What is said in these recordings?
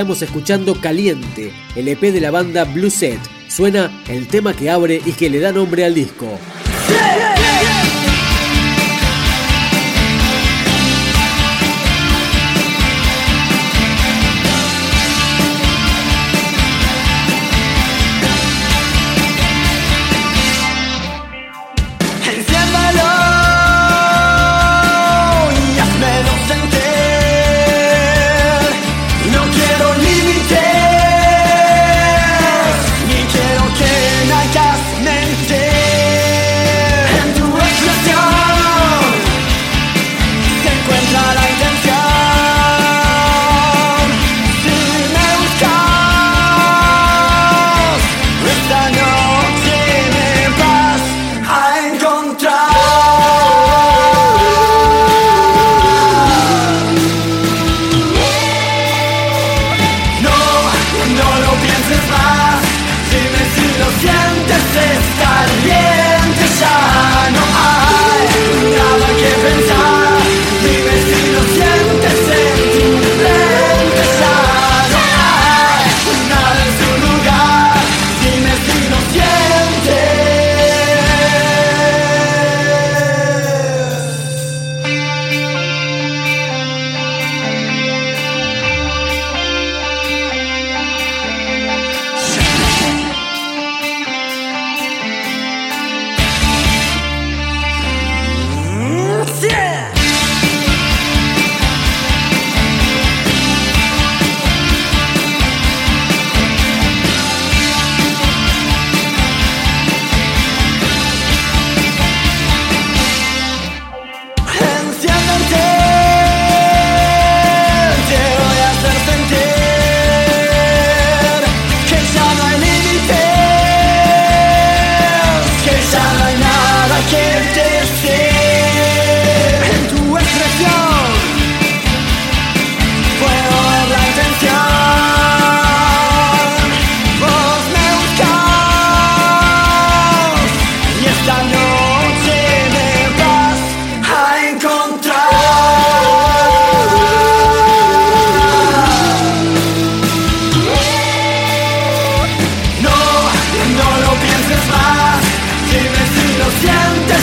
Estamos escuchando Caliente, el EP de la banda Blue Set. Suena el tema que abre y que le da nombre al disco.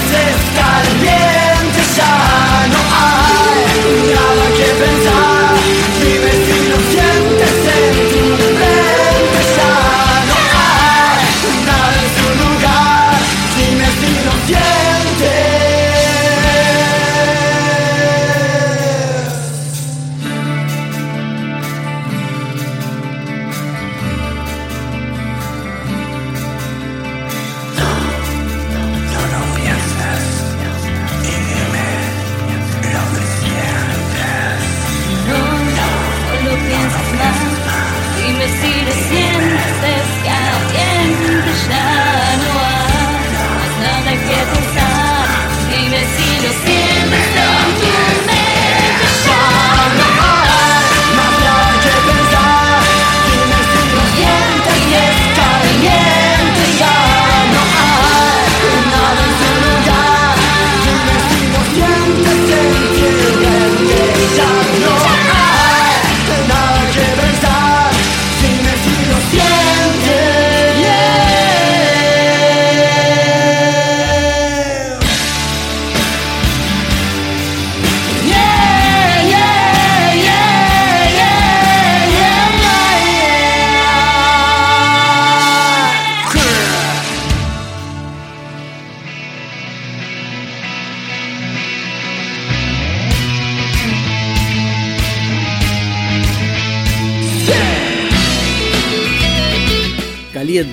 exist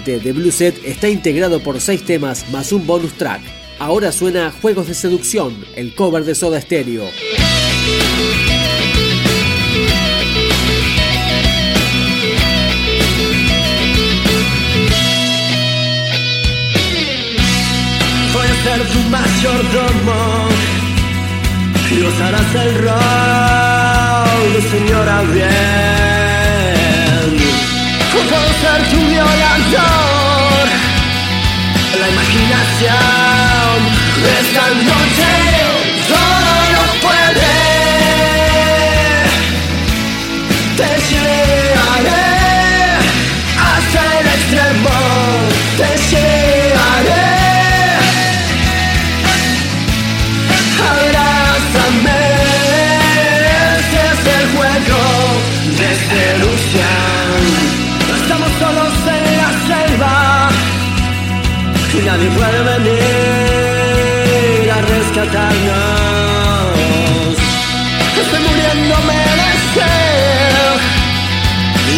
de Blue Set está integrado por seis temas más un bonus track. Ahora suena Juegos de Seducción, el cover de Soda Stereo. Voy a ser tu mayordomo y usarás el rol de señora bien. Yeah.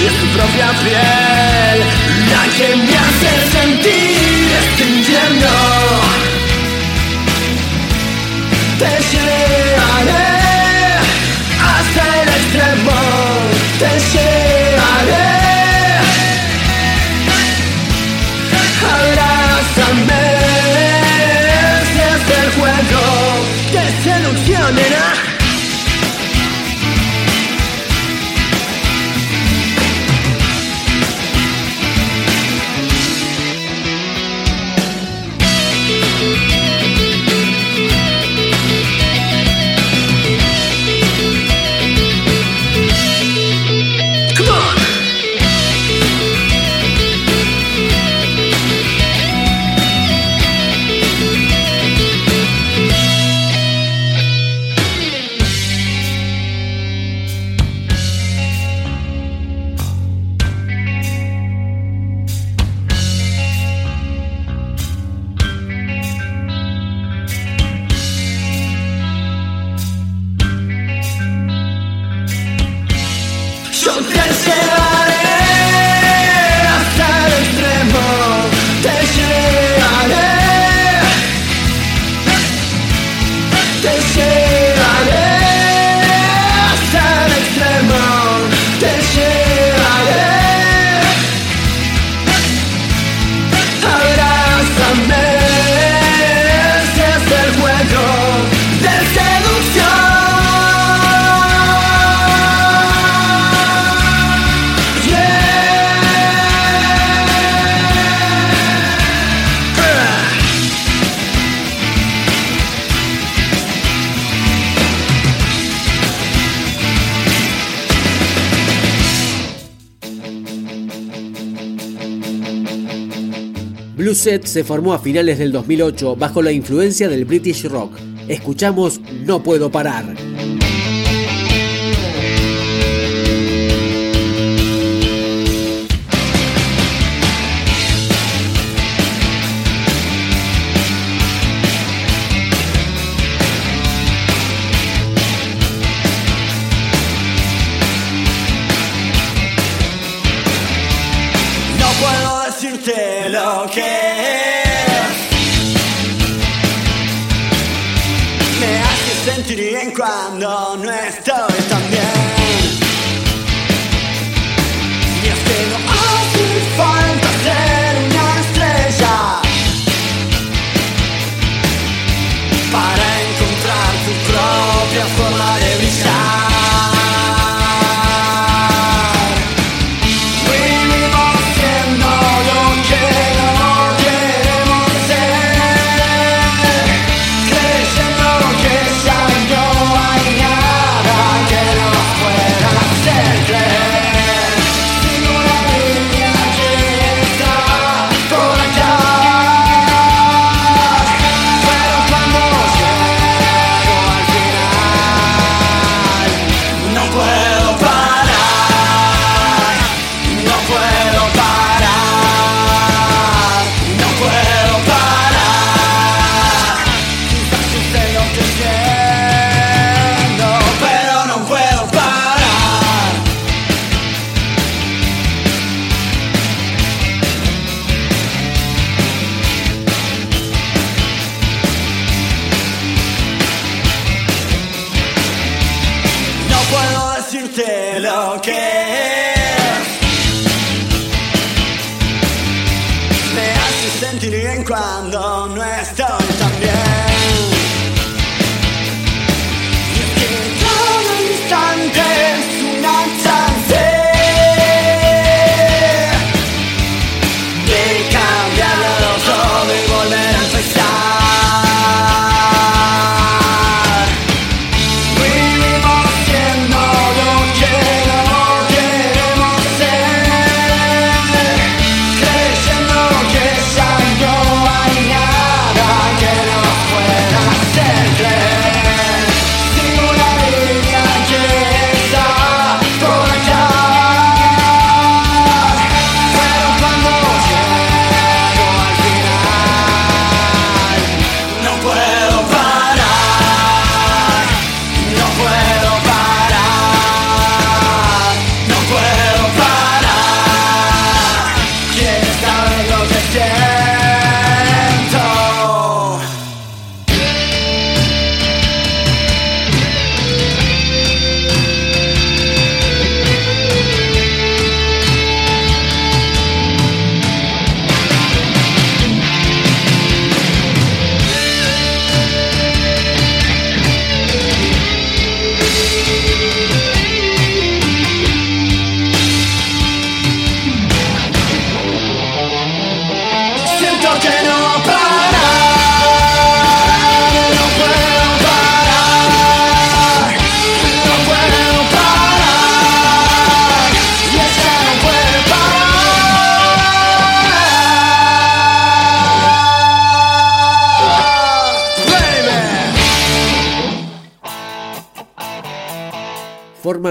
Es tu propia piel la que me hace sentir este infierno. Blue Set se formó a finales del 2008 bajo la influencia del British Rock. Escuchamos No Puedo Parar. Lo que Me hace sentir bien cuando no estoy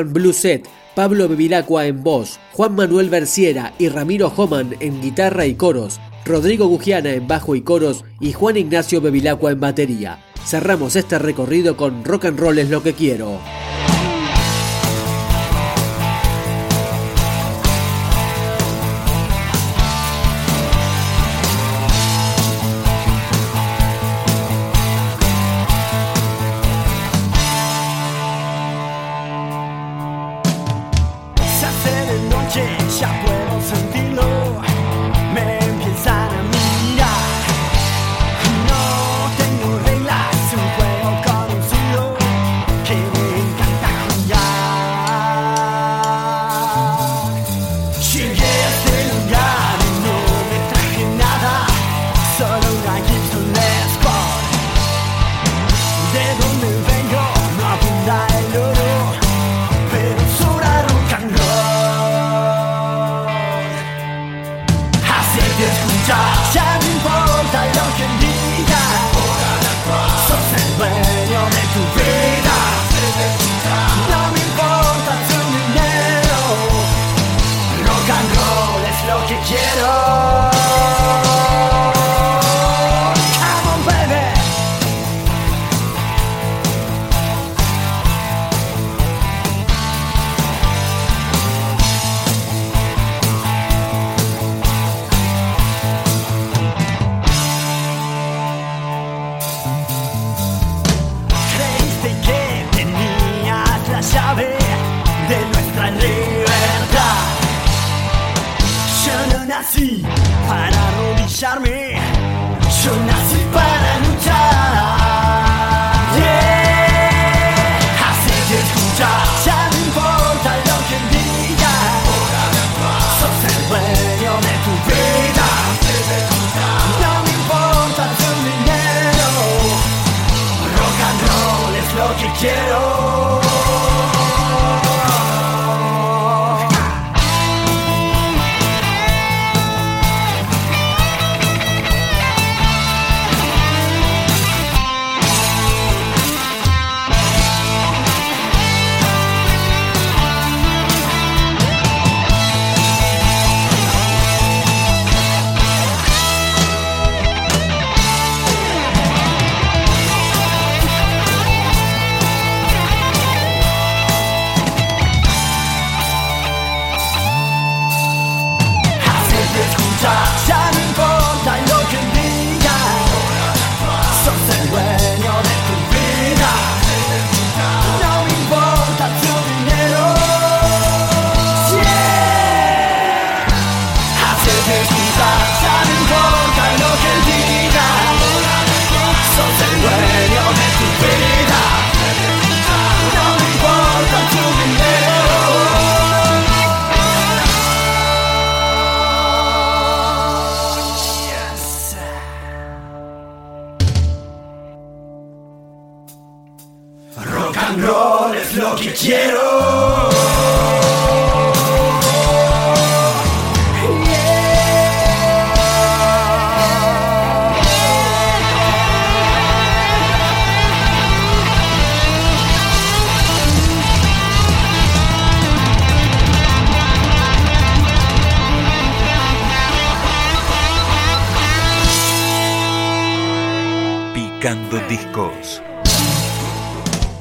Blue Set, Pablo Bevilacqua en voz, Juan Manuel Berciera y Ramiro Homan en guitarra y coros, Rodrigo Gugiana en bajo y coros y Juan Ignacio Bevilacqua en batería. Cerramos este recorrido con Rock and Roll es lo que quiero. Discos.